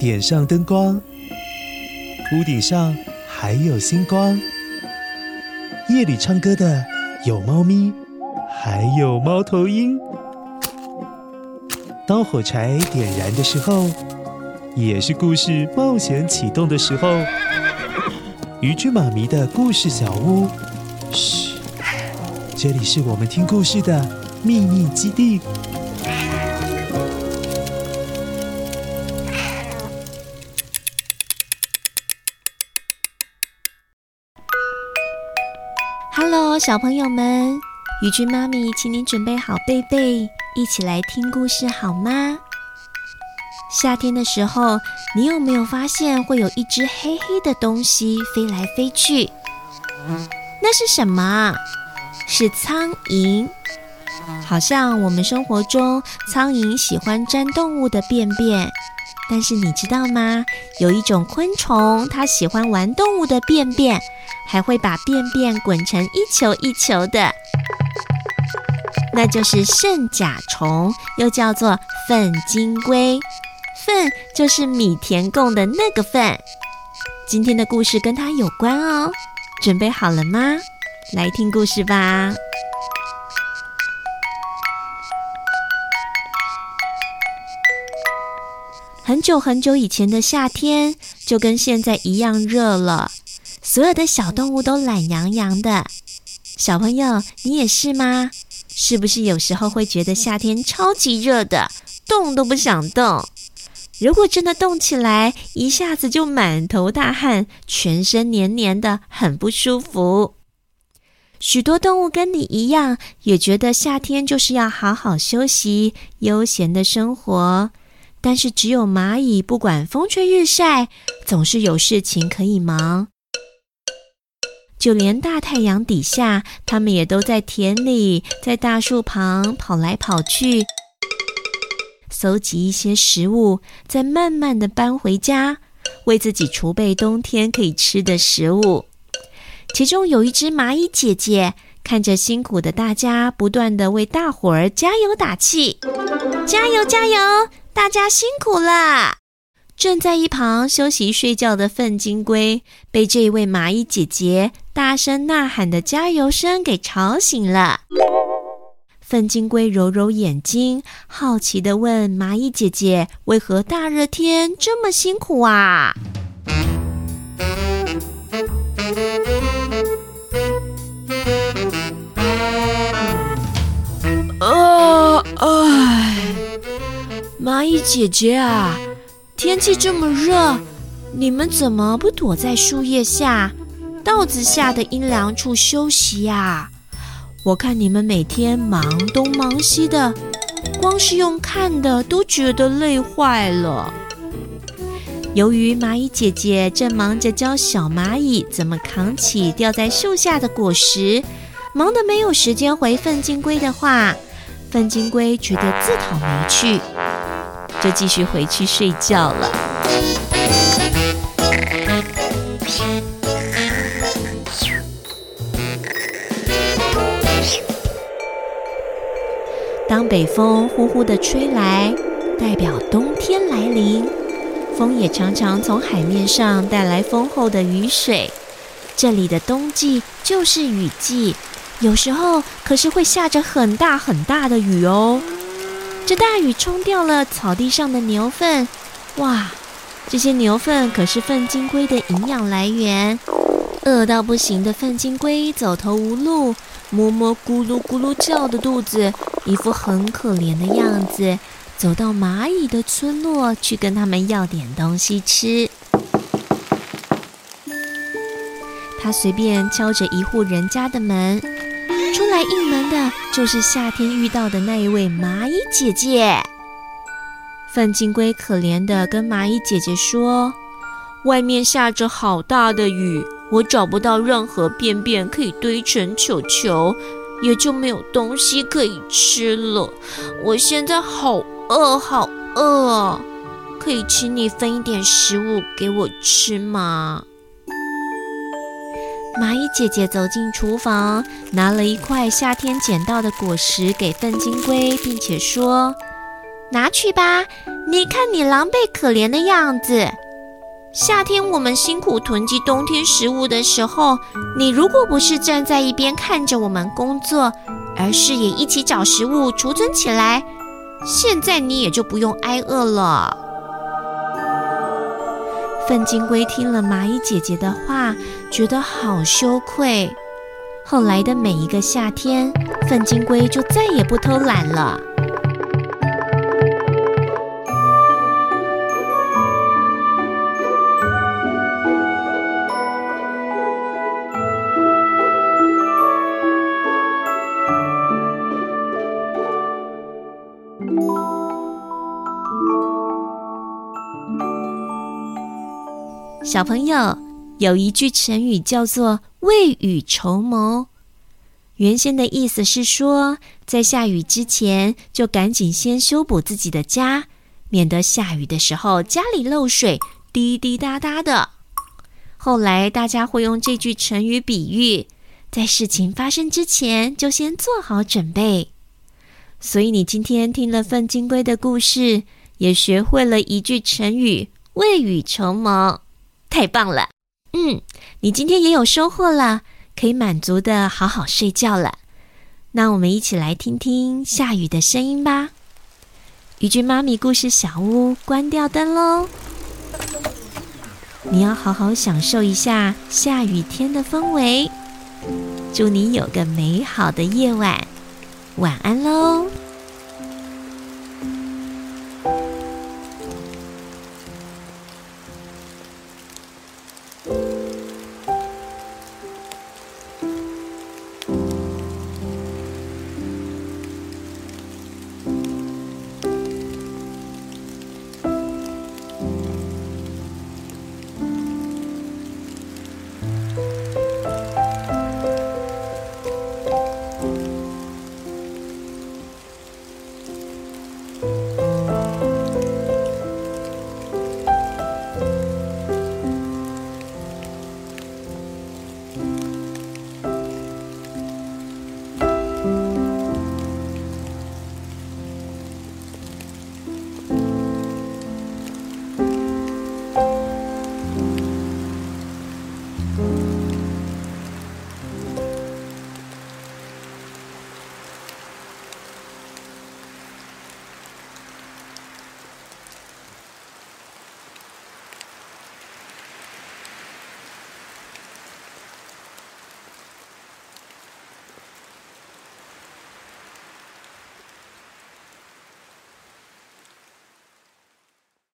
点上灯光，屋顶上还有星光。夜里唱歌的有猫咪，还有猫头鹰。当火柴点燃的时候，也是故事冒险启动的时候。渔具妈咪的故事小屋，嘘，这里是我们听故事的秘密基地。Hello，小朋友们，宇君妈咪，请你准备好被被，一起来听故事好吗？夏天的时候，你有没有发现会有一只黑黑的东西飞来飞去？那是什么？是苍蝇。好像我们生活中，苍蝇喜欢粘动物的便便。但是你知道吗？有一种昆虫，它喜欢玩动物的便便，还会把便便滚成一球一球的。那就是圣甲虫，又叫做粪金龟。粪就是米田共的那个粪，今天的故事跟它有关哦，准备好了吗？来听故事吧。很久很久以前的夏天，就跟现在一样热了，所有的小动物都懒洋洋的。小朋友，你也是吗？是不是有时候会觉得夏天超级热的，动都不想动？如果真的动起来，一下子就满头大汗，全身黏黏的，很不舒服。许多动物跟你一样，也觉得夏天就是要好好休息、悠闲的生活。但是只有蚂蚁，不管风吹日晒，总是有事情可以忙。就连大太阳底下，它们也都在田里、在大树旁跑来跑去。搜集一些食物，再慢慢的搬回家，为自己储备冬天可以吃的食物。其中有一只蚂蚁姐姐，看着辛苦的大家，不断的为大伙儿加油打气：“加油，加油！大家辛苦了！”正在一旁休息睡觉的粪金龟，被这位蚂蚁姐姐大声呐喊的加油声给吵醒了。粪金龟揉揉眼睛，好奇地问蚂蚁姐姐：“为何大热天这么辛苦？”啊，蚂蚁姐姐啊，天气这么热，你们怎么不躲在树叶下、稻子下的阴凉处休息呀？我看你们每天忙东忙西的，光是用看的都觉得累坏了。由于蚂蚁姐姐正忙着教小蚂蚁怎么扛起掉在树下的果实，忙得没有时间回粪金龟的话，粪金龟觉得自讨没趣，就继续回去睡觉了。当北风呼呼地吹来，代表冬天来临。风也常常从海面上带来丰厚的雨水。这里的冬季就是雨季，有时候可是会下着很大很大的雨哦。这大雨冲掉了草地上的牛粪，哇，这些牛粪可是粪金龟的营养来源。饿到不行的粪金龟走投无路，摸摸咕噜咕噜叫的肚子。一副很可怜的样子，走到蚂蚁的村落去跟他们要点东西吃。他随便敲着一户人家的门，出来应门的就是夏天遇到的那一位蚂蚁姐姐。粪金龟可怜地跟蚂蚁姐姐说：“外面下着好大的雨，我找不到任何便便可以堆成球球。”也就没有东西可以吃了。我现在好饿，好饿，可以请你分一点食物给我吃吗？蚂蚁姐姐走进厨房，拿了一块夏天捡到的果实给笨金龟，并且说：“拿去吧，你看你狼狈可怜的样子。夏天我们辛苦囤积冬天食物的时候，你如果不是站在一边看着我们工作，而是也一起找食物储存起来，现在你也就不用挨饿了。粪金龟听了蚂蚁姐姐的话，觉得好羞愧。后来的每一个夏天，粪金龟就再也不偷懒了。小朋友，有一句成语叫做“未雨绸缪”。原先的意思是说，在下雨之前就赶紧先修补自己的家，免得下雨的时候家里漏水，滴滴答答的。后来大家会用这句成语比喻，在事情发生之前就先做好准备。所以你今天听了粪金龟的故事，也学会了一句成语“未雨绸缪”。太棒了，嗯，你今天也有收获了，可以满足的好好睡觉了。那我们一起来听听下雨的声音吧。鱼君妈咪故事小屋关掉灯喽，你要好好享受一下下雨天的氛围。祝你有个美好的夜晚，晚安喽。